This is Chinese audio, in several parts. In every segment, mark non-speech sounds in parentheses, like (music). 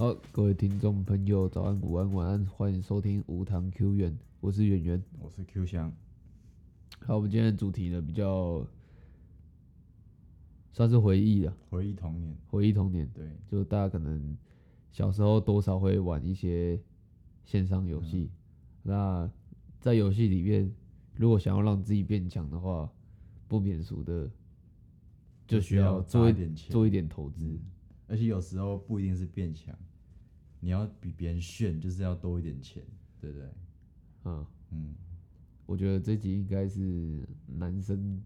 好，各位听众朋友，早安、午安、晚安，欢迎收听无糖 Q 远，我是圆圆。我是 Q 香，好，我们今天的主题呢比较算是回忆了，回忆童年。回忆童年，对，就大家可能小时候多少会玩一些线上游戏。那在游戏里面，如果想要让自己变强的话，不免俗的就需要做一点钱，做一点投资。嗯而且有时候不一定是变强，你要比别人炫，就是要多一点钱，对不对？嗯，嗯，我觉得这集应该是男生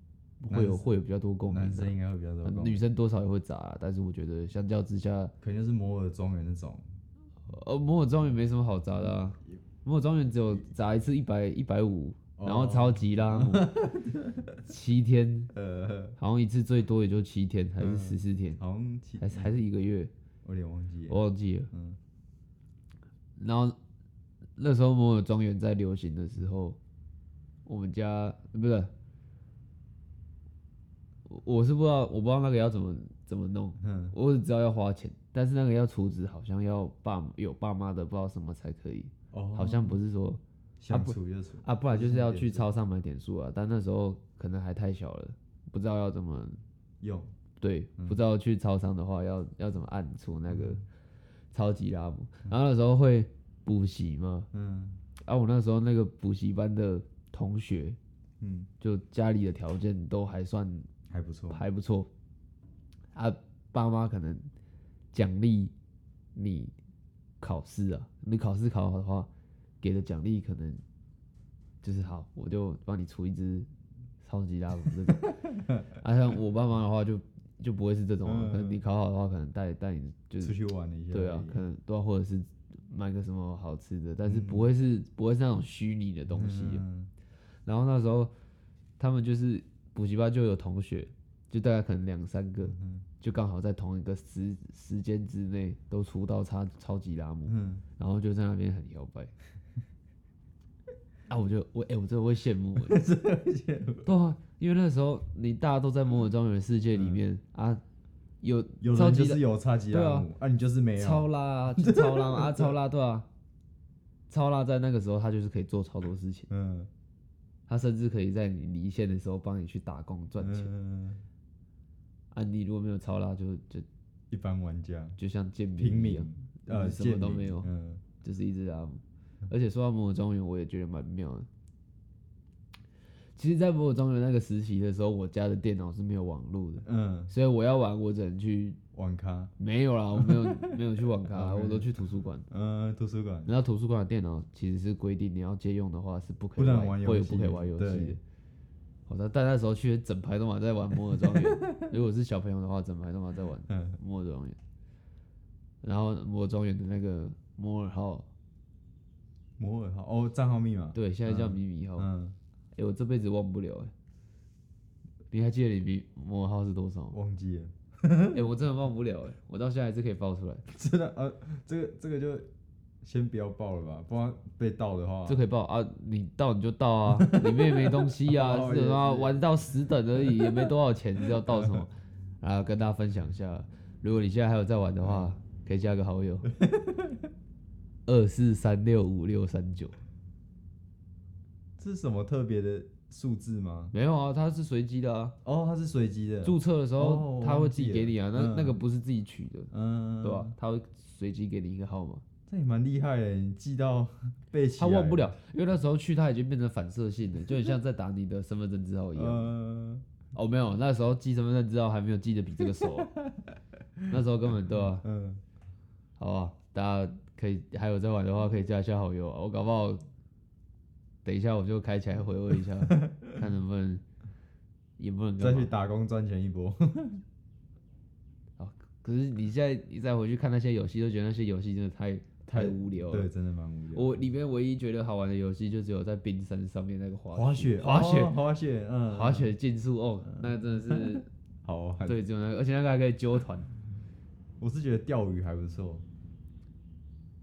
会有男会有比较多共鸣的，男生应该会比较多呃共鸣，女生多少也会砸啊，但是我觉得相较之下，肯定是摩尔庄园那种，呃，摩尔庄园没什么好砸的啊。摩尔庄园只有砸一次一百一百五，然后超级拉姆。(laughs) 七天，呃，好像一次最多也就七天，还是嗯。十四天，好像其还是还是一个月，我有点忘记了，我忘记了。嗯然后那时候摩尔庄园在流行的时候，我们家不是，我我是不知道，我不知道那个要怎么怎么弄，嗯，我只知道要花钱，但是那个要储值好像要爸有爸妈的不知道什么才可以，哦，好像不是说想储就储，啊，不然就是要去超超商买点数啊，但那时候可能还太小了，不知道要怎么用，对，不知道去超商的话要要怎么按出那嗯个超级拉姆，然后那时候会补习嘛，嗯啊，我那时候那个补习班的同学，嗯，就家里的条件都还算还不错，还不错，啊，爸妈可能奖励你考试啊，你考试考好的话，给的奖励可能就是好，我就帮你出一只超级拉姆这种。(laughs) 啊，像我爸妈的话就就不会是这种、啊，可能你考好的话，可能带带你就是出去玩了一下对啊，可能都要或者是买个什么好吃的，但是嗯。不会是、不会是那种虚拟的东西然后那时候他们就是补习班就有同学，就大概可能两三个，嗯就刚好在同一个时时间之内都出到超超级拉姆，嗯，然后就在那边很摇摆。(laughs) 啊，我就我哎、我真的会羡慕 (laughs) 真的羡慕。对啊，因为那时候你大家都在摩尔庄园的世界里面、啊，有嗯有人就是有差级对啊拉姆，啊，你就是没有，超拉啊，就超拉嘛啊，超拉对啊，超拉在那个时候他就是可以做超多事情，嗯，他甚至可以在你离线的时候帮你去打工赚钱。嗯，啊，你如果没有超拉，就就一般玩家就像贱平民一样，，呃，什么都没有嗯，就是一只拉姆。而且说到摩尔庄园，我也觉得蛮妙的。其实，在摩尔庄园那个时期的时候，我家的电脑是没有网络的，嗯，所以我要玩，我只能去网咖，没有啦，我没有没有去网咖，(laughs) 嗯我都去图书馆。嗯，图书馆，然后图书馆的电脑其实是规定你要借用的话是不可以玩玩游戏不可以玩游戏的对。好的，但那时候去整排都嘛在玩摩尔庄园，如果是小朋友的话，整排都嘛在玩嗯，摩尔庄园。然后摩尔庄园的那个摩尔号，摩尔号，哦，账号密码，对，现在叫米米号。哎、嗯，我这辈子忘不了哎、你还记得你米摩尔号是多少吗？忘记了，哎、我真的忘不了哎、我到现在还是可以报出来，(laughs) 真的，啊，这个这个就先不要报了吧，不然被盗的话，这可以报啊！你盗你就盗啊，里面也没东西啊，(laughs) 哦是什么也是玩到十等而已，也没多少钱，你知道到什么？啊，跟大家分享一下，如果你现在还有在玩的话，可以加个好友，(laughs) 二四三六五六三九。这是什么特别的数字吗？没有啊，它是随机的啊。哦，它是随机的，注册的时哦候他会我忘记自己给你啊，那那个不是自己取的，嗯，对吧？？他会随机给你一个号码，这也蛮厉害的，你记到背起来，他忘不了，因为那时候去他已经变成反射性的，就很像在打你的身份证字号一样。(laughs) 嗯，哦，没有，那时候记身份证字号还没有记得比这个熟，(laughs) 那时候根本对啊？嗯，好啊，大家可以还有在玩的话，可以加一下好友啊。我搞不好等一下我就开起来回味一下，(laughs) 看能不能也不能。再去打工赚钱一波。(laughs) 可是你现在你再回去看那些游戏，都觉得那些游戏真的太太无聊了。对，真的蛮无聊。我里面唯一觉得好玩的游戏，就只有在冰山上面那个滑滑雪，滑雪、哦滑雪，嗯，滑雪竞速哦，那真的是好玩。对，只有那个，而且那个还可以揪团。我是觉得钓鱼还不错，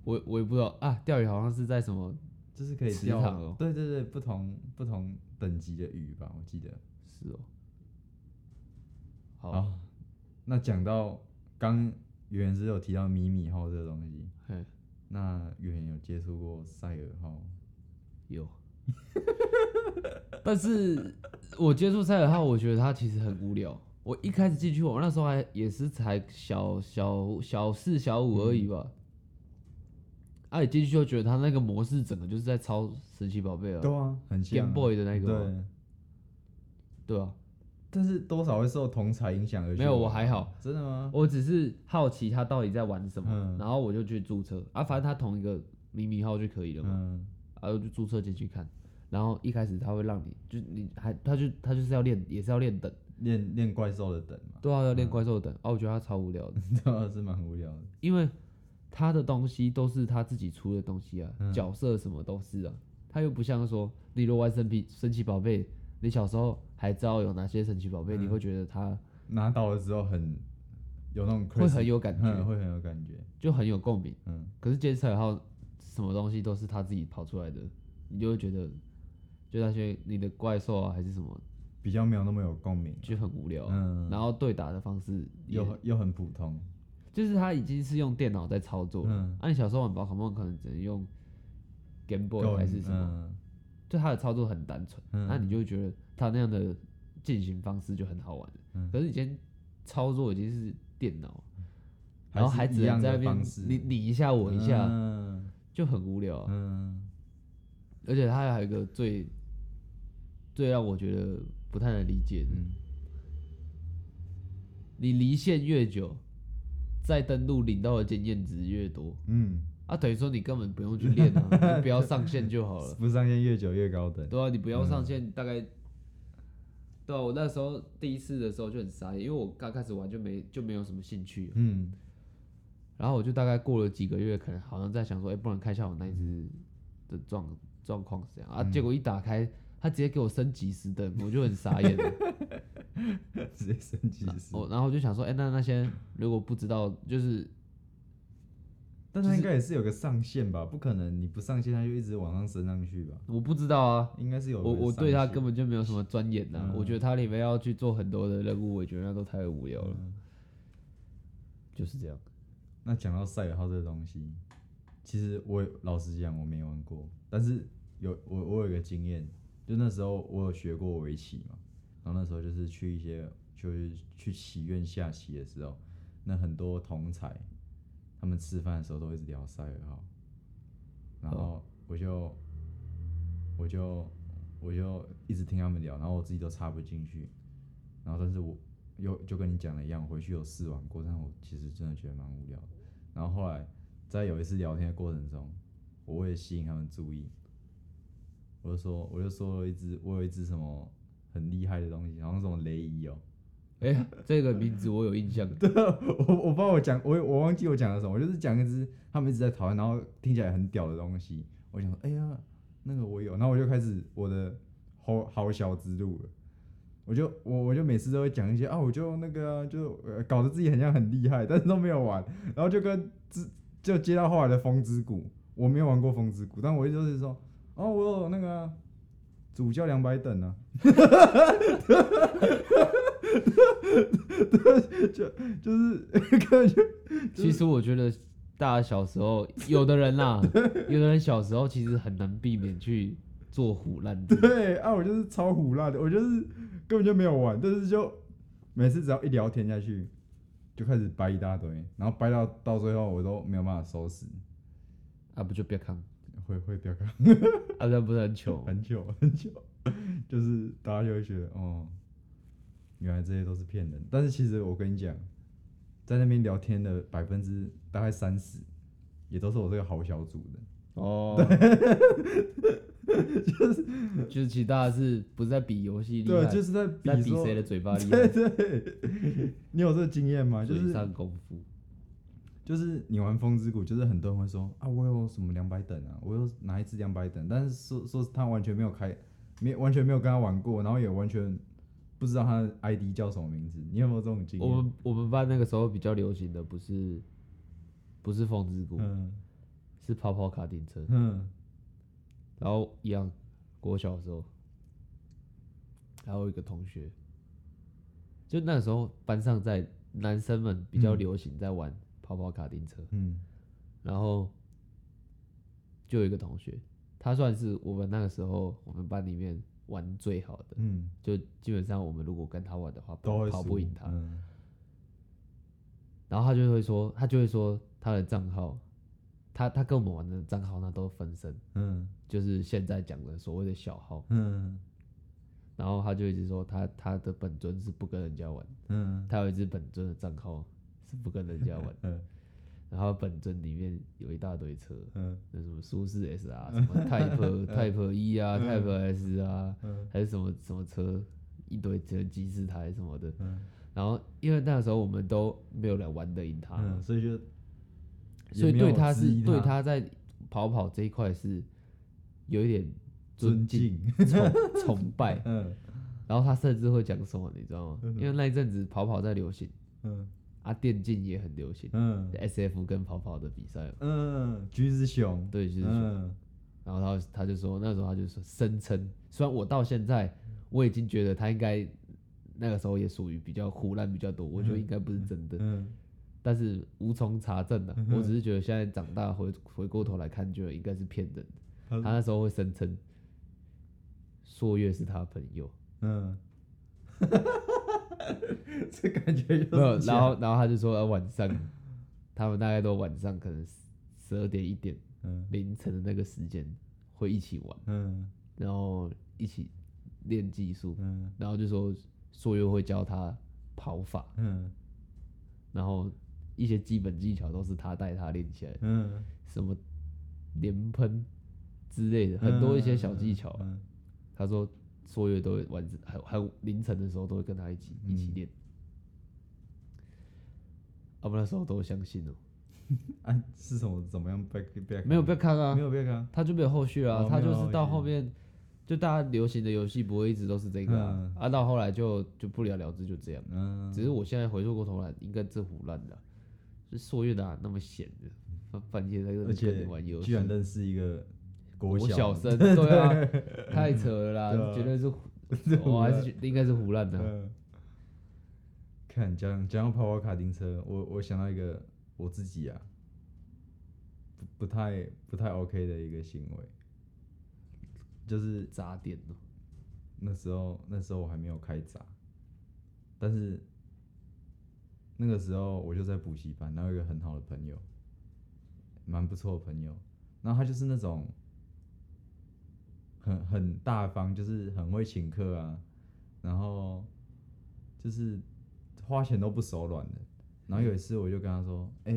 我我也不知道啊，钓鱼好像是在什么就是可以钓池塘哦。对对对，不同不同等级的鱼吧，我记得。是哦。好，好，那讲到刚圆圆是有提到迷你号这个东西，嘿，那圆圆有接触过赛尔号？有。(laughs) 但是我接触赛尔号，我觉得它其实很无聊。我一开始进去，我那时候还也是才小小小四小五而已吧。啊，你进去就觉得它那个模式整个就是在抄神奇宝贝啊对啊，很像啊 Game Boy 的那个嘛，对，对啊。但是多少会受同才影响而去没有玩我还好，真的吗？我只是好奇他到底在玩什么，嗯然后我就去注册啊，反正他同一个迷你号就可以了嘛，嗯然后就注册进去看。然后一开始他会让你，就你还他就他就是要练，也是要练等，练练怪兽的等嘛，对啊，要练怪兽等。哦，我觉得他超无聊的，(laughs) 对啊，是蛮无聊的。因为他的东西都是他自己出的东西啊，嗯。角色什么都是啊，他又不像说，例如果玩神奇神奇宝贝，你小时候还知道有哪些神奇宝贝，嗯。你会觉得他拿到了之后很有那种会很有感觉。嗯，会很有感觉，就很有共鸣。嗯，可是杰斯尔号什么东西都是他自己跑出来的，你就会觉得，就那些你的怪兽啊还是什么，比较没有那么有共鸣，就很无聊。嗯，然后对打的方式又很又很普通，就是他已经是用电脑在操作了。嗯。啊，你小时候玩宝可梦可能只能用 Game Boy 还是什么，嗯。就它的操作很单纯，嗯。那、你就会觉得它那样的进行方式就很好玩了。嗯。可是以前操作已经是电脑，然后还只能在那边你你一下我一下，嗯。就很无聊啊、嗯。而且它还有一个最最让我觉得不太能理解的，嗯，你离线越久，再登录领到的经验值越多。嗯，啊，等于说你根本不用去练啊，(laughs) 你不要上线就好了。不上线越久越高等，对啊，你不要上线，大概，对啊，我那时候第一次的时候就很傻眼，因为我刚开始玩就没就没有什么兴趣，嗯然后我就大概过了几个月，可能好像在想说，哎、不然看一下我那一只的状状况是怎样啊？结果一打开，他直接给我升级十等，我就很傻眼了。(laughs) 直接升级是，哦，然后我就想说，哎、那那些如果不知道，就是但他应该也是有个上限吧？不可能你不上线他就一直往上升上去吧？我不知道啊，应该是有个我我对他根本就没有什么钻研呐、嗯我觉得他里面要去做很多的任务，我觉得那都太无聊了，嗯就是这样。那讲到赛尔号这个东西，其实我老实讲我没玩过，但是有我我有一个经验，就那时候我有学过围棋嘛，然后那时候就是去一些就是去棋院下棋的时候，那很多同才他们吃饭的时候都一直聊赛尔号，然后我就我就我就一直听他们聊，然后我自己都插不进去，然后但是我又就跟你讲的一样，回去有试玩过，但我其实真的觉得蛮无聊的。然后后来在有一次聊天的过程中，我为了吸引他们注意，我就说我就说了一只我有一只什么很厉害的东西，好像什么雷伊哦、(laughs) 哎、这个名字我有印象。(laughs) 对啊，我我不知道我讲我我忘记我讲了什么，我就是讲一只他们一直在讨论，然后听起来很屌的东西。我想说，哎呀，那个我有，然后我就开始我的好好小之路了。我就我我就每次都会讲一些啊，我就那个啊、就、呃、搞得自己很像很厉害，但是都没有玩，然后就跟之就接到后来的风之谷，我没有玩过风之谷，但我一直都是说，哦，我有那个啊主教两百等啊，(laughs) 就就是 (laughs) 根本就其实我觉得大家小时候，有的人啦，有的人小时候其实很难避免去做虎烂的。(laughs) 对啊，我就是超虎烂的，我就是根本就没有玩，但是就每次只要一聊天下去，就开始掰一大堆，然后掰到到最后我都没有办法收拾，啊，不就别看，会会不要看啊，那不是很糗？(laughs) 很久很久，就是大家就会觉得哦，原来这些都是骗人，但是其实我跟你讲，在那边聊天的百分之大概三十，也都是我这个好小组的。哦，(laughs) 就是 (laughs) 就是，其实大家是不是在比游戏厉对，害，就是在在比说谁的嘴巴厉对害，对，你有这个经验吗？就嘴是上功夫。就是你玩风之谷，就是很多人会说啊，我有什么两百等啊，我有哪一只两百等，但是说说他完全没有开，没完全没有跟他玩过，然后也完全不知道他的 ID 叫什么名字。你有没有这种经验？我们我们班那个时候比较流行的不是不是风之谷，嗯是跑跑卡丁车，嗯然后一样，国小的时候，还有一个同学，就那个时候班上在男生们比较嗯流行在玩跑跑跑卡丁车，嗯。然后就有一个同学，他算是我们那个时候我们班里面玩最好的，嗯，就基本上我们如果跟他玩的话，跑都跑不赢他。嗯。然后他就会说，他就会说他的账号，他他跟我们玩的账号那都分身，嗯。就是现在讲的所谓的小号。嗯。然后他就一直说他他的本尊是不跟人家玩，嗯。他有一只本尊的账号是不跟人家玩，嗯。然后本尊里面有一大堆车，嗯。那什么舒适 S 啊，什么 Type (laughs) Type 一啊嗯，Type S 啊，嗯。还是什么什么车，一堆车机四台什么的。嗯。然后因为那个时候我们都没有人玩得赢他，嗯，所以就所以对他是对他在跑跑这一块是有一点尊敬、崇崇拜。(laughs) 嗯。然后他甚至会讲什么，你知道吗？嗯。因为那一阵子跑跑在流行，嗯啊，电竞也很流行嗯，SF 跟跑跑的比赛嘛，嗯，橘子熊，对，橘子熊，嗯。然后他他就说那时候他就说声称，虽然我到现在我已经觉得他应该那个时候也属于比较胡乱比较多，我觉得应该不是真的，嗯但是无从查证的、嗯我只是觉得现在长大回回过头来看，觉得应该是骗人的。他他那时候会声称朔月是他朋友，嗯，(laughs) (laughs) 这感觉就没有，是然后然后他就说呃晚上他们大概都晚上可能十二点一点嗯。凌晨的那个时间会一起玩，嗯。然后一起练技术，嗯。然后就说朔月会教他跑法，嗯。然后一些基本技巧都是他带他练起来的，嗯，什么连喷之类的，很多一些小技巧啊、嗯。他说朔月都会晚上还有还有凌晨的时候都会跟他一起一起嗯。练。啊，不那时候都相信了、(laughs) 啊，是什么？怎么样被被没有不要看啊。没，有被看，他就没有后续啊，哦他就是到后面，就大家流行的游戏不会一直都是这个啊，嗯。啊到后来就就不了了之就这样。嗯，只是我现在回过过头来，应该这胡乱的啊，是朔月哪那么闲的，半半夜在跟且你玩游戏，居然认识一个国国小小生，(laughs) 对啊，太扯了啦，对啊。绝对是胡，(laughs) 我还是觉应该是胡乱的。看讲讲到跑跑卡丁车，我我想到一个我自己啊，不不太不太 OK 的一个行为，就是砸点哦，那时候那时候我还没有开砸，但是那个时候我就在补习班，然后有一个很好的朋友，蛮不错的朋友，然后他就是那种很很大方，就是很会请客啊，然后就是花钱都不手软的。然后有一次我就跟他说：“哎、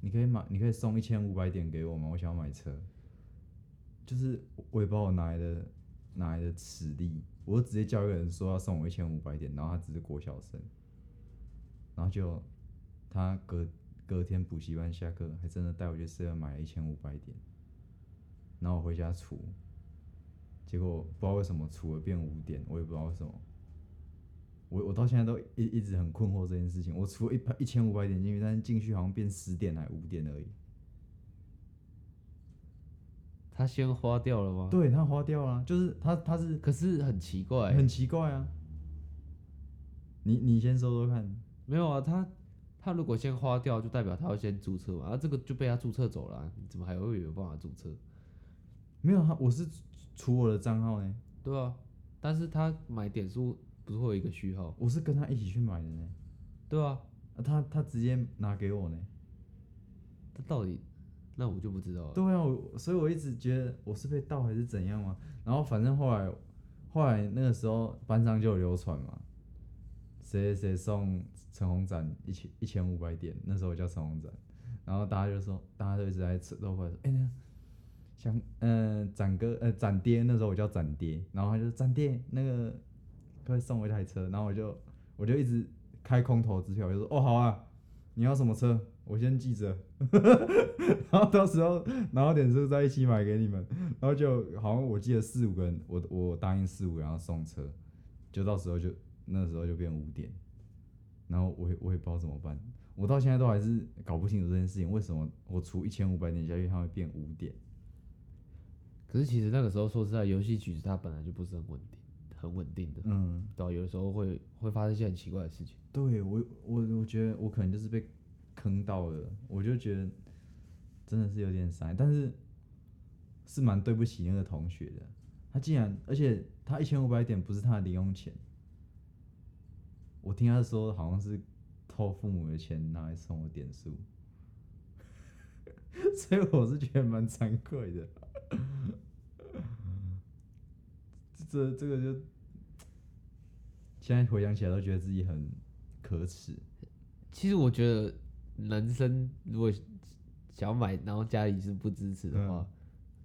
你可以买，你可以送一千五百点给我吗？我想要买车。”就是我也不知道我哪来的哪来的实力，我就直接叫一个人说要送我一千五百点，然后他只是国小生，然后就他隔隔天补习班下课，还真的带我去市外买了一千五百点，然后我回家除，结果不知道为什么除了变五点，我也不知道为什么。我我到现在都一一直很困惑这件事情。我除了一百一千五百点进去，但是进去好像变十点还五点而已。他先花掉了吗？，对他花掉了，就是他他是可是很奇怪欸，很奇怪啊。你你先说说看，没有啊，他他如果先花掉，就代表他要先注册嘛，啊，这个就被他注册走了啊、你怎么还会有办法注册？没有他，我是除我的账号呢，对啊，但是他买点数不是会有一个序号？我是跟他一起去买的呢。对啊，啊、他他直接拿给我呢。他到底那我就不知道了。对啊，我所以我一直觉得我是被盗还是怎样嘛。然后反正后来后来那个时候班上就有流传嘛，谁谁谁送陈红展一千一千五百点，那时候我叫陈红展，然后大家就说，大家都一直在扯都会说，哎、那个想呃展哥呃展爹，那时候我叫展爹，然后他就说展爹那个可以送我一台车，然后我就我就一直开空头支票，我就说哦好啊，你要什么车，我先记着。(laughs) 然后到时候拿到点数再一起买给你们，然后就好像我记得四五个人，我我答应四五个人要送车，就到时候就那时候就变五点，然后我也我也不知道怎么办，我到现在都还是搞不清楚这件事情，为什么我除一千五百点下去，它会变五点？可是其实那个时候说实在，游戏曲子它本来就不是很稳定，很稳定的，嗯，对啊、有的时候会会发生一些很奇怪的事情。对我我我觉得我可能就是被坑到了，我就觉得真的是有点傻，但是是蛮对不起那个同学的。他竟然，而且他一千五百点不是他的零用钱，我听他说好像是偷父母的钱拿来送我点数，(laughs) 所以我是觉得蛮惭愧的。这这个就现在回想起来都觉得自己很可耻。其实我觉得男生如果想要买，然后家里是不支持的话，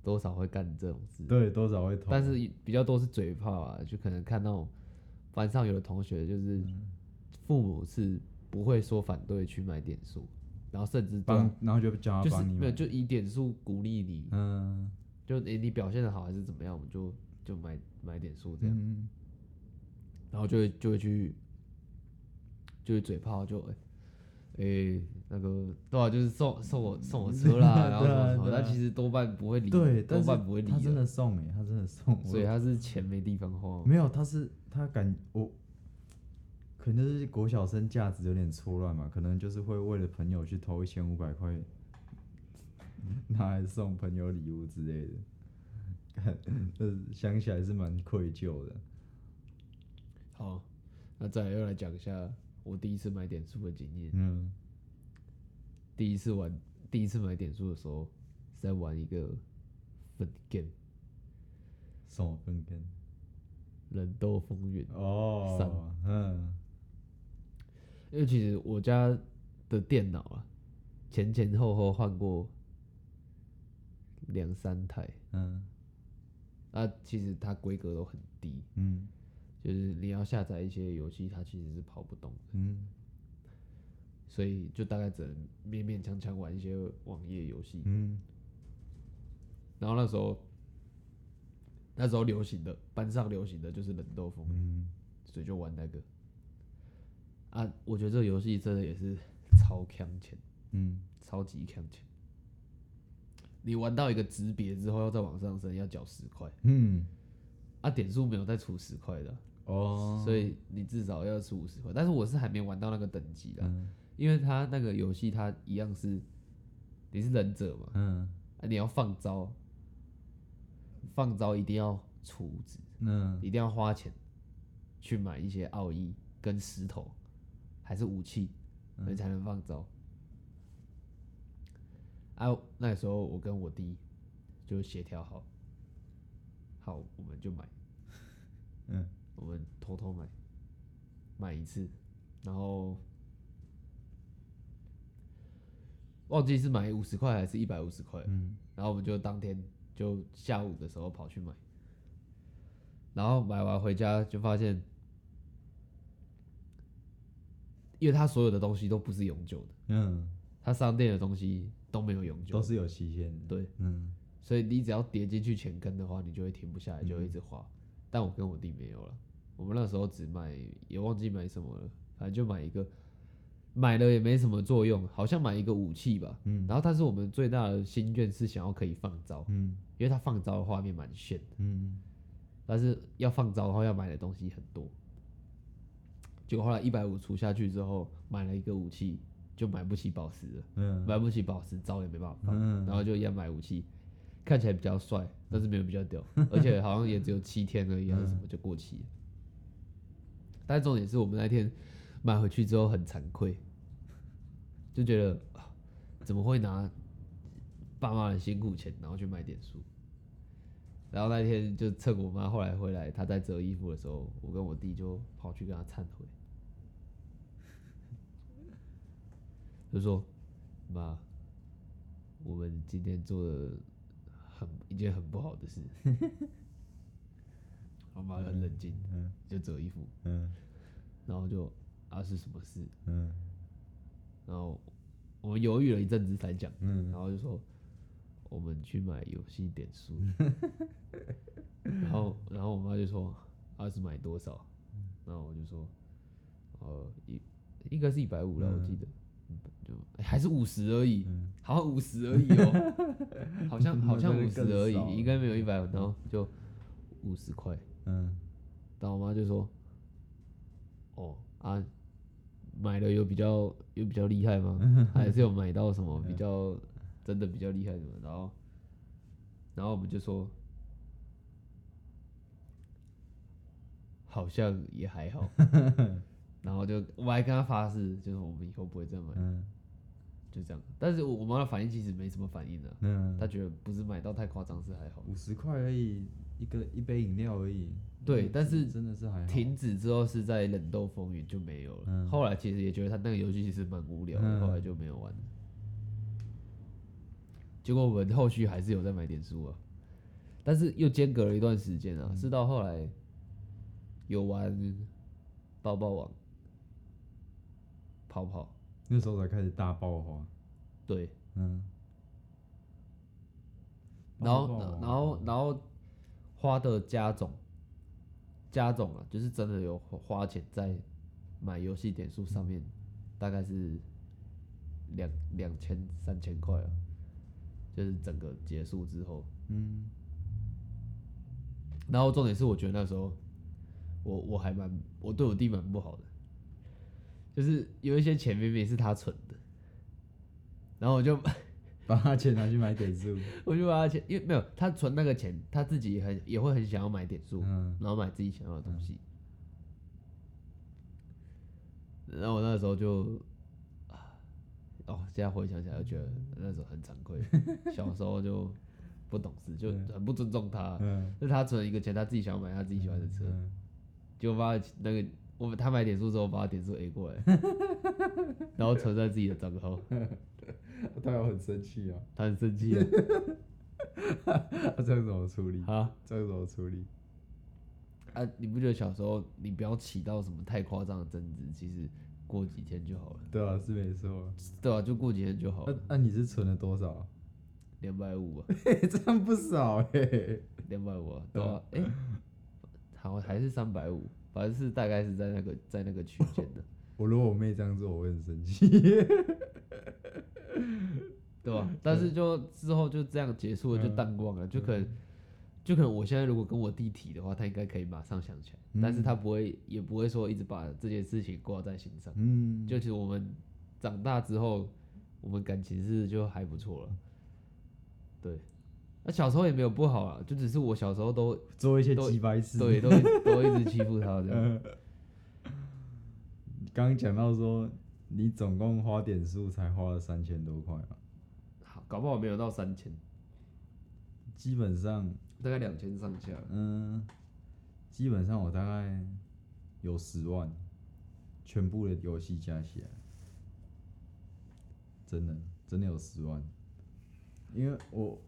多少会干这种事。对，多少会偷。但是比较多是嘴炮啊，就可能看到班上有的同学就是父母是不会说反对去买点数，然后甚至帮，然后就叫就是他帮你买。没有就以点数鼓励你，嗯，就诶你表现的好还是怎么样，我们就就买买点数这样，嗯然后就会就会去就会嘴炮就诶。诶、那个对啊，就是送送我送我车啦，(laughs) 然后什么什么，对啊啊但其实多半不会理，对，多半不会理他真的，送哎、他真的送，所以他是钱没地方花。没有，他是他感我，可能就是国小生价值有点错乱嘛，可能就是会为了朋友去偷一千五百块，拿来送朋友礼物之类的，(laughs) 想起来是蛮愧疚的。好，那再来又来讲一下我第一次买点数的经验。嗯。第一次玩，第一次买点数的时候是在玩一个分 game 送我分根人斗风云，哦，嗯。因为其实我家的电脑啊，前前后后换过两三台，嗯啊，其实它规格都很低，嗯就是你要下载一些游戏，它其实是跑不动的，嗯所以就大概只能勉勉强强玩一些网页游戏。嗯然后那时候，那时候流行的班上流行的就是冷斗风云，嗯所以就玩那个。啊，我觉得这个游戏真的也是 (laughs) 超强钱，嗯超级强钱。你玩到一个级别之后，要再往上升，要缴十块。嗯，啊，点数没有再除十块的啊，哦，所以你至少要出五十块。但是我是还没玩到那个等级的，嗯。因为它那个游戏它一样是你是忍者嘛，嗯。啊，你要放招，放招一定要储值，嗯。一定要花钱去买一些奥义跟石头，还是武器，你才能放招。啊，那时候我跟我弟就协调好，好我们就买，嗯。(laughs) 我们偷偷买，买一次，然后忘记是买五十块还是一百五十块，嗯。然后我们就当天就下午的时候跑去买，然后买完回家就发现，因为它所有的东西都不是永久的，嗯，它商店的东西都没有永久，都是有期限的。对，嗯。所以你只要跌进去钱坑的话，你就会停不下来，就会一直花。但我跟我弟没有了，我们那时候只买，也忘记买什么了，反正就买一个，买了也没什么作用，好像买一个武器吧。嗯。然后，但是我们最大的心愿是想要可以放招，嗯。因为它放招的画面蛮炫的，嗯。但是要放招的话要买的东西很多。结果后来一百五除下去之后，买了一个武器，就买不起宝石了。嗯买不起宝石，招也没办法放，嗯然后就一样买武器，看起来比较帅，但是没有比较屌，(laughs) 而且好像也只有七天而已，还是什么就过期了。但重点是我们那天买回去之后很惭愧，就觉得啊怎么会拿爸妈的辛苦钱，然后去买点数。然后那天就趁我妈后来回来，她在折衣服的时候，我跟我弟就跑去跟她忏悔，就说：“妈，我们今天做了很一件很不好的事。(laughs) ”我妈很冷静，嗯。就折衣服，嗯。然后就啊是什么事？嗯。然后我们犹豫了一阵子才讲，嗯。然后就说我们去买游戏点数，(laughs) 然后然后我妈就说啊是买多少？然后我就说呃一应该是一百五了，我记得，就、欸还是五十而已，嗯。好像五十而已哦，(laughs) 好像好像五十而已，应该没有一百，然后就五十块，嗯。然后我妈就说哦啊买了有比较有比较厉害吗？还是有买到什么比较真的比较厉害的吗？然后然后我们就说，好像也还好，(laughs) 然后就我还跟他发誓，就是我们以后不会再买，嗯就这样。但是我我妈的反应其实没什么反应的、嗯，她觉得不是买到太夸张是还好。五十块而已，一个一杯饮料而已。嗯对但是真的是还好。停止之后是在冷冻风云就没有了。嗯后来其实也觉得他那个游戏其实蛮无聊的，嗯后来就没有玩。结果我们后续还是有在买点数啊，但是又间隔了一段时间嗯啊，是到后来有玩抱抱网、跑跑，那时候才开始大爆发。对，嗯。然后然后然后花的加总加总啊，就是真的有花钱在买游戏点数上面，大概是两两千三千块啊，就是整个结束之后，嗯然后重点是我觉得那时候我我还蛮我对我弟蛮不好的，就是有一些钱明明是他存的，然后我就 (laughs) 把他钱拿去买点数。(laughs) 我就把他钱，因为没有他存那个钱，他自己也很也会很想要买点数，嗯然后买自己想要的东西。然后我那时候就，啊哦，现在回想起来就觉得那时候很惭愧，小时候就不懂事，就很不尊重他。嗯，就是他存一个钱，他自己想要买他自己喜欢的车，嗯结果把他那个我他买点数之后，把他点数 A 过来，(laughs) 然后存在自己的账号，(laughs) 他有很生气啊。他很生气啊，(laughs) 他这样怎么处理？啊这样怎么处理？啊！你不觉得小时候你不要起到什么太夸张的争执，其实过几天就好了，对啊，是没错。对啊、就过几天就好了，那那你是存了多少啊？两百五啊，这样不少哎。两百五啊，对啊、哎、好还是三百五，反正是大概是在那个 (laughs) 在那个区间的，我如果我妹这样做，我会很生气。(laughs) 对吧、但是就之后就这样结束了，就嗯淡忘了，就可能。就可能我现在如果跟我弟提的话，他应该可以马上想起来，嗯但是他不会，也不会说一直把这件事情挂在心上。嗯，就其实我们长大之后，我们感情是就还不错了。对，那小时候也没有不好啊，就只是我小时候都做一些都鸡白事。对 (laughs) 都都一直欺负他这样。嗯。刚刚讲到说，你总共花点数才花了三千多块嘛，好，搞不好没有到三千，基本上，大概两千上下。嗯，基本上我大概有十万，全部的游戏加起来，真的真的有十万，因为我，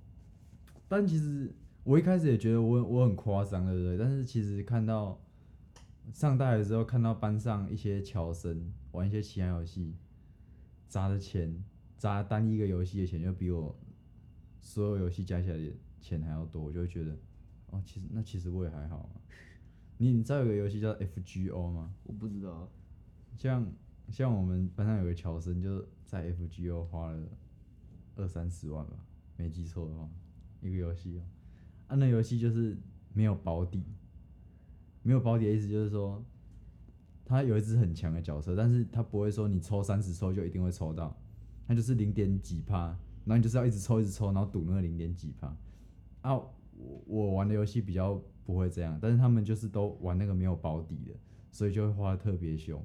但其实我一开始也觉得我我很夸张，对不对？但是其实看到上大学的时候，看到班上一些乔生玩一些其他游戏，砸的钱，砸单一个游戏的钱就比我所有游戏加起来的钱还要多，我就会觉得，哦，其实那其实我也还好啊。你你知道有个游戏叫 FGO 吗？我不知道啊，像像我们班上有个乔生，就在 FGO 花了二三十万吧，没记错的话，一个游戏哦、啊，那游戏就是没有保底，没有保底的意思就是说，他有一只很强的角色，但是他不会说你抽三十抽就一定会抽到，他就是零点几趴，然后你就是要一直抽一直抽，然后赌那个零点几趴。啊，我我玩的游戏比较不会这样，但是他们就是都玩那个没有保底的，所以就会花的特别凶。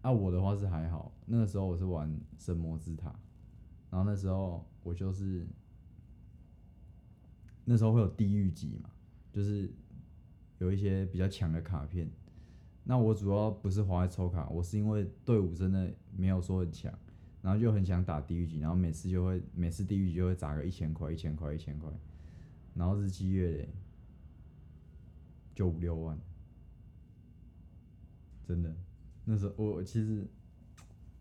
啊，我的话是还好，那个时候我是玩神魔之塔，然后那时候我就是那时候会有地狱级嘛，就是有一些比较强的卡片。那我主要不是花在抽卡，我是因为队伍真的没有说很强，然后就很想打地狱级，然后每次就会每次地狱级就会砸个一千块、一千块、一千块，然后日积月累就五六万，真的。那时候我其实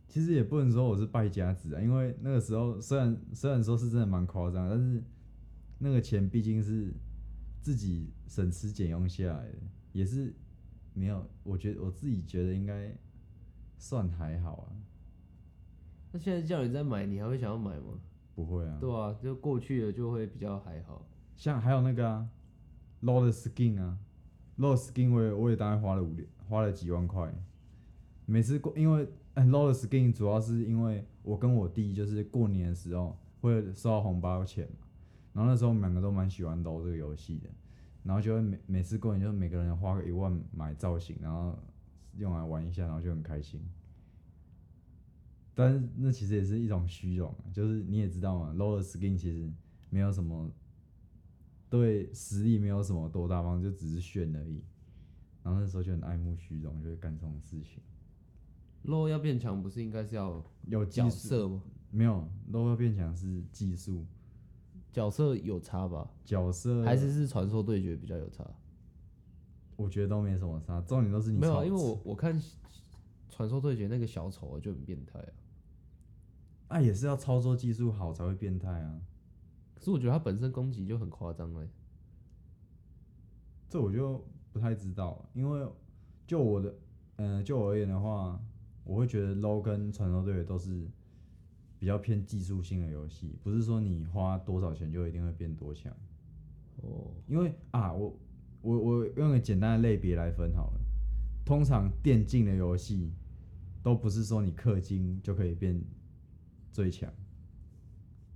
其实也不能说我是败家子啊，因为那个时候虽然虽然说是真的蛮夸张，但是那个钱毕竟是自己省吃俭用下来的，也是没有，我觉得我自己觉得应该算还好啊，那现在叫你再买，你还会想要买吗？不会啊。对啊，就过去了就会比较还好。像还有那个啊，low 的 skin 啊，low skin 我也我也大概花了五六花了几万块，每次过，因为很 low 的 skin 主要是因为我跟我弟就是过年的时候会收到红包钱嘛，然后那时候我们两个都蛮喜欢 low 这个游戏的，然后就会每每次过年就每个人花个一万买造型，然后用来玩一下，然后就很开心。但是那其实也是一种虚荣啊，就是你也知道嘛，low 的 skin 其实没有什么对实力没有什么多大帮助，就只是炫而已。然后那时候就很爱慕虚荣，就会干这种事情。low 要变强，不是应该是要有角色吗？没有 low 要变强是技术角色有差吧？角色，还是是传说对决比较有差？我觉得都没什么差，重点都是你没有啊，因为我我看传说对决那个小丑就很变态啊。啊也是要操作技术好才会变态啊。可是我觉得他本身攻击就很夸张哎。这我就不太知道，因为就我的，嗯、就我而言的话，我会觉得 low 跟传说对决都是比较偏技术性的游戏，不是说你花多少钱就一定会变多强。哦，因为啊，我我我用个简单的类别来分好了。通常电竞的游戏都不是说你氪金就可以变最强。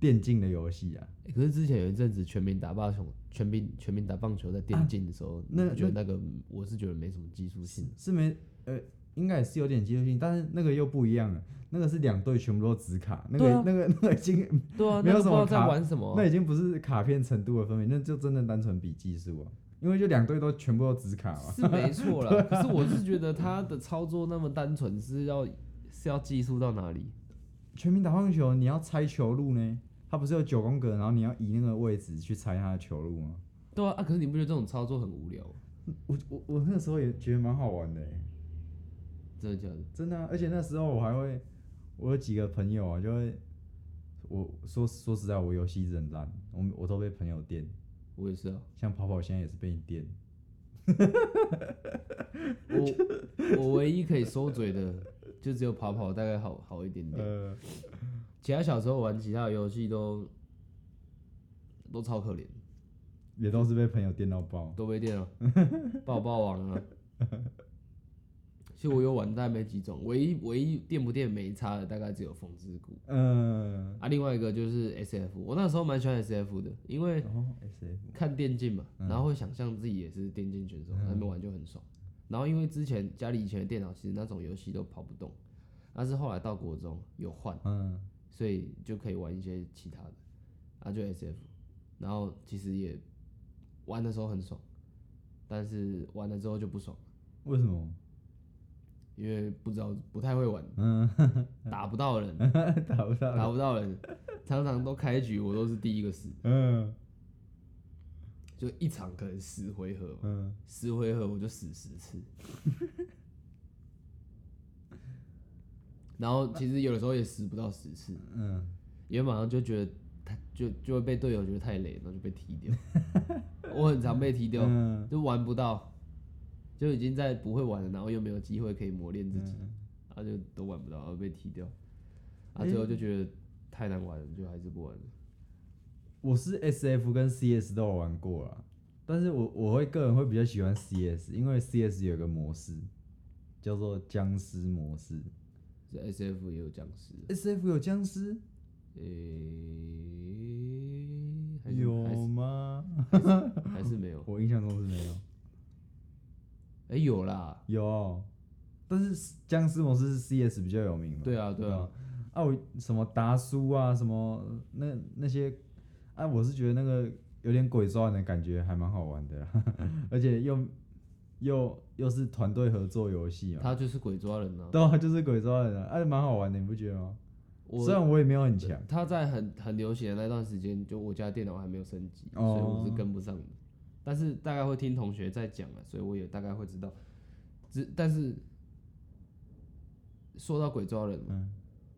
电竞的游戏啊，欸可是之前有一阵子全民打棒球，全民全民打棒球在电竞的时候，那觉得那个我是觉得没什么技术性。是没呃，应该也是有点技术性，但是那个又不一样了。那个是两队全部都直卡，那个、啊那个 (laughs) 那个已经对啊，没有什么卡在玩什么啊、那已经不是卡片程度的分别，那就真的单纯比技术啊。因为就两队都全部都直卡嘛。是没错啦。(laughs) 可是我是觉得他的操作那么单纯，是要是要技术到哪里？全民打棒球，你要猜球路呢？他不是有九宫格，然后你要移那个位置去猜他的球路吗？对啊，啊可是你不觉得这种操作很无聊？我我我那时候也觉得蛮好玩的欸，真的假的？真的啊、而且那时候我还会，我有几个朋友啊，就会，我说说实在，我游戏很烂，我我都被朋友电，我也是啊，像跑跑现在也是被你电，我我唯一可以收嘴的，就只有跑跑大概好好一点点。呃，其他小时候玩其他的游戏都都超可怜，也都是被朋友电到爆。都被电了，(laughs) 爆爆王啊！(laughs) 我有玩，但没几种，唯一唯一电不电没差的，大概只有风之谷嗯、啊。另外一个就是 S F，我那时候蛮喜欢 S F 的，因为然后 S F，看电竞嘛，然后会想象自己也是电竞选手，那边玩就很爽。然后因为之前家里以前的电脑其实那种游戏都跑不动，但是后来到国中有换，嗯，所以就可以玩一些其他的，啊就 S F，然后其实也玩的时候很爽，但是玩了之后就不爽，为什么？因为不知道不太会玩，嗯，(laughs) 打不到人，(laughs) 打不到。打不到人，常常都开局我都是第一个死，嗯就一场可能十回合，嗯，十回合我就死十次。然后其实有的时候也死不到十次，嗯，因为马上就觉得他就就会被队友觉得太累，然后就被踢掉。(laughs) 我很常被踢掉，嗯就玩不到，就已经在不会玩了，然后又没有机会可以磨练自己，嗯然后就都玩不到，然后被踢掉。啊，最后就觉得太难玩了，就还是不玩了。我是 S F 跟 C S 都有玩过啦，但是我我会个人会比较喜欢 C S，因为 C S 有一个模式叫做僵尸模式。这 S F 也有僵尸，S F 有僵尸？诶、还有是吗？还是没有？(laughs) 我印象中是没有。哎、有啦，有，但是僵尸模式是 C S 比较有名嘛？对啊，对啊，啊，我什么达叔啊，什么那那些，啊，我是觉得那个有点鬼抓人的感觉，还蛮好玩的啦，(laughs) 而且又又又是团队合作游戏嘛，他就是鬼抓人啊。对啊，就是鬼抓人啊，哎、蛮好玩的，你不觉得吗？我虽然我也没有很强，他在很很流行的那段时间，就我家电脑还没有升级，哦所以我是跟不上的。但是大概会听同学在讲啊，所以我也大概会知道。只但是说到鬼抓人嘛，嗯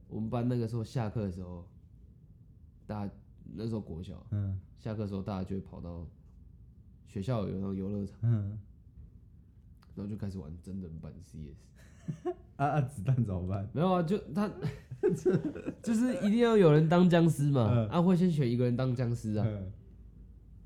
我们班那个时候下课的时候，大家那时候国小嗯下课的时候，大家就会跑到学校有那种游乐场，嗯，然后就开始玩真人版 CS。(laughs) 啊啊，子弹怎么办？没有啊，就他 (laughs) 就是一定要有人当僵尸嘛，嗯啊会先选一个人当僵尸啊，嗯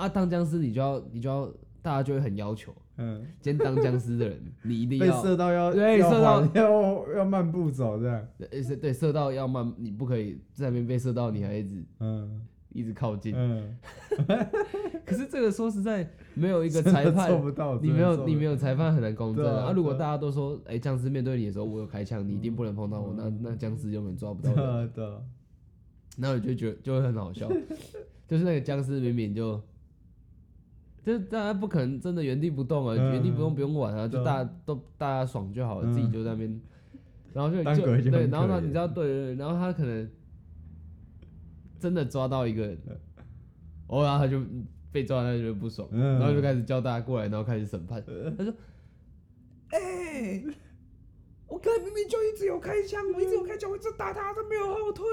啊当僵尸你就要你就要大家就会很要求，嗯，今天当僵尸的人，(laughs) 你一定被要射到要要对射到缓要要慢步走这样，呃是对射到要慢，你不可以在那边被射到，你还一直嗯。一直靠近。嗯，(laughs) 可是这个说实在，没有一个真的做裁判，不到，你没有真的做不你没有裁判很难公正对啊啊。如果对啊。大家都说，哎，僵尸面对你的时候，我有开枪，你一定不能碰到我，那那僵尸永远抓不到对人。啊对啊，那我就觉得就会很好笑，(laughs) 就是那个僵尸明明就，就是大家不可能真的原地不动啊，嗯。原地不动不用管啊，就大家都大家爽就好了，嗯自己就在那边，然后就当就对，鬼就很然后呢，怜你知道对对对，然后他可能真的抓到一个人，哦，然后他就被抓，他就不爽，嗯。然后就开始叫大家过来，然后开始审判，他说，哎、我刚才明明就一直有开枪，我一直有开枪，我一直打他，他没有后退。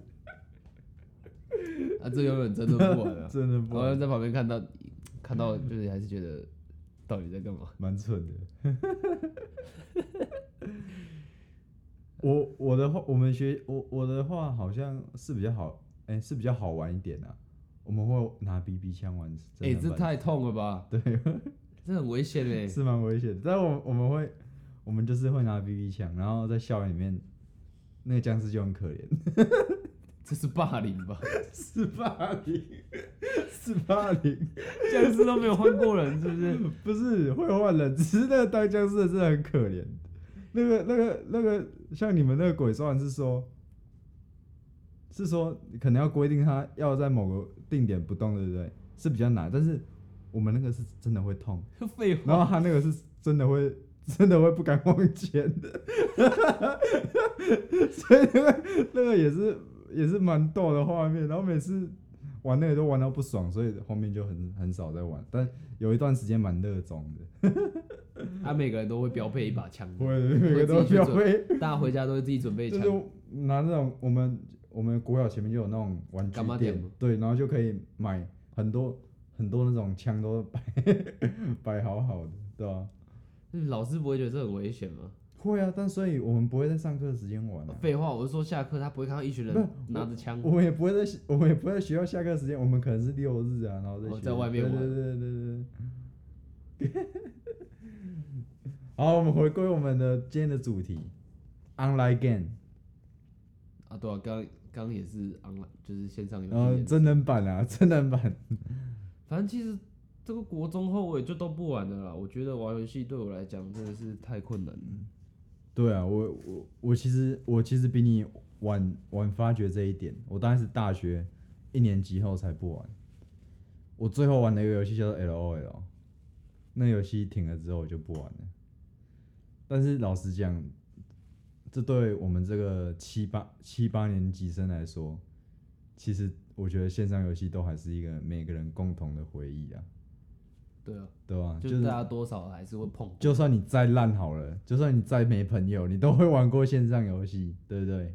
(laughs) (laughs) 啊，这永远真的不玩啊！(laughs) 真的不玩，然后在旁边看到，看到就是还是觉得到底在干嘛？蛮蠢的。(laughs) 我我的话，我们学我我的话好像是比较好，哎、是比较好玩一点啊。我们会拿 BB 枪玩，哎、这太痛了吧！对，这很危险哎、是蛮危险的。但我我们会，我们就是会拿 BB 枪，然后在校园里面，那个僵尸就很可怜，这是霸凌吧？(laughs) 是霸凌，是霸凌，(laughs) 僵尸都没有换过人，是不是？(laughs) 不是会换人，只是那个当僵尸的真的很可怜。那个那个那个，像你们那个鬼抓人是说，是说可能要规定他要在某个定点不动，对不对？是比较难，但是我们那个是真的会痛。废话然后，他那个是真的会，真的会不敢往前的，所以那个那个也是也是蛮逗的画面。然后每次玩那个都玩到不爽，所以后面就很很少在玩。但有一段时间蛮热衷的，(laughs) 他、每个人都会标配一把枪，会每个都标配，大家回家都会自己准备就枪。是拿那种我们我们国小前面就有那种玩具店对，然后就可以买很多很多那种枪都摆 (laughs) 摆好好的，对吧、老师不会觉得这很危险吗？会啊，但所以我们不会在上课时间玩啊。废话，我是说下课他不会看到一群人拿着枪我们也不会在学我们也不会在学校下课时间，我们可能是六日啊，然后在学哦在外面玩对对对对对。(laughs) 好，我们回归我们的今天的主题，online game，啊，对啊，刚刚也是 online，就是线上游戏然后演示。真人版啊，(laughs) 真人版，反正其实这个国中后我也就都不玩了啦。我觉得玩游戏对我来讲真的是太困难了。对啊，我我我其实我其实比你晚晚发觉这一点，我当然是大学一年级后才不玩。我最后玩的一个游戏叫做 L O L，那游戏停了之后我就不玩了。但是老实讲，这对我们这个七八七八年级生来说，其实我觉得线上游戏都还是一个每个人共同的回忆啊，对啊，对吧？就是大家多少还是会碰。就算你再烂好了，就算你再没朋友，你都会玩过线上游戏，对不对？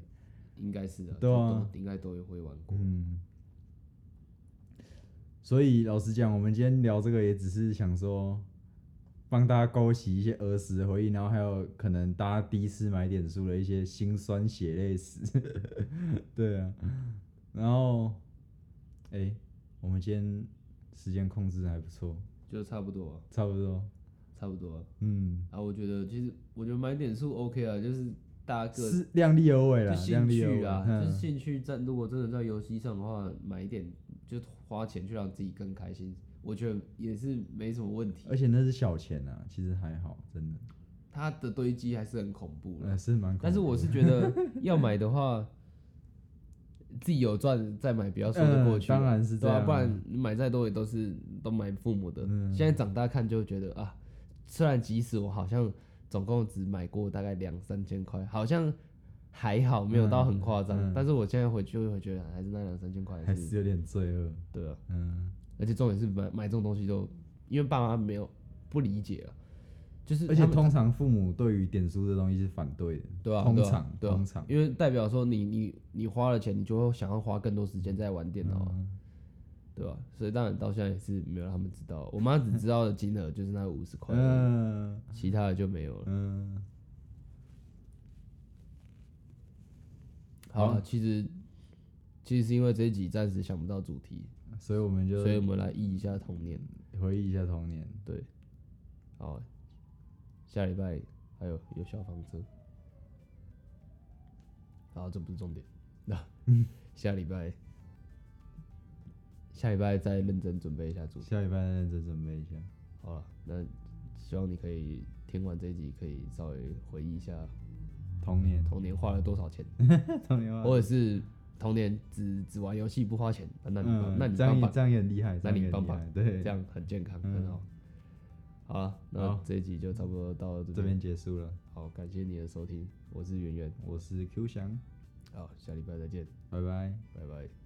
应该是的，对啊都应该都会玩过。嗯。所以老实讲，我们今天聊这个也只是想说，帮大家勾起一些儿时的回忆，然后还有可能大家第一次买点书的一些辛酸血泪史。(laughs) 对啊，然后，哎、我们今天时间控制还不错，就差不多啊、差不多。差不多啊。嗯，啊，我觉得其实我觉得买点数 OK 啊，就是大家各是量力而为啦，就兴量力而为趣啊，就是嗯兴趣在如果真的在游戏上的话，买一点就花钱去让自己更开心，我觉得也是没什么问题。而且那是小钱啊，其实还好，真的，它的堆积还是很恐怖的。呃，是蛮恐怖的。但是我是觉得要买的话，自己有赚再买比较说得过去。当然是这对啊，不然买再多也都是都买父母的。嗯。现在长大看就会觉得啊，虽然即使我好像总共只买过大概两三千块，好像还好，没有到很夸张、但是我现在回去会觉得还是那两三千块。还是有点罪恶。对啊，嗯，而且重点是买买这种东西都因为爸妈没有不理解啊，就是而且通常父母对于点书这东西是反对的。对啊，对啊通常对啊通常因为代表说你你你花了钱，你就会想要花更多时间在玩电脑啊，嗯对吧？所以当然到现在也是没有让他们知道，我妈只知道的金额就是那五十块，嗯其他的就没有了。嗯，好了，好其实其实是因为这一集暂时想不到主题，所以我们就所以我们来忆一下童年。回忆一下童年。对，好，下礼拜还有有消防车，然后这不是重点，那下礼拜下礼拜再认真准备一下主题。下礼拜再认真准备一下。好了，那希望你可以听完这一集，可以稍微回忆一下童年，童年花了多少钱，(laughs) 童年话或者是童年只只玩游戏不花钱，啊那你那你这样也这样也很厉害，那你也很对，这样很健康，嗯。很好。好了，那这一集就差不多到这这边结束了。好，感谢你的收听，我是圆圆，我是 Q 翔，好，下礼拜再见，拜拜。拜拜。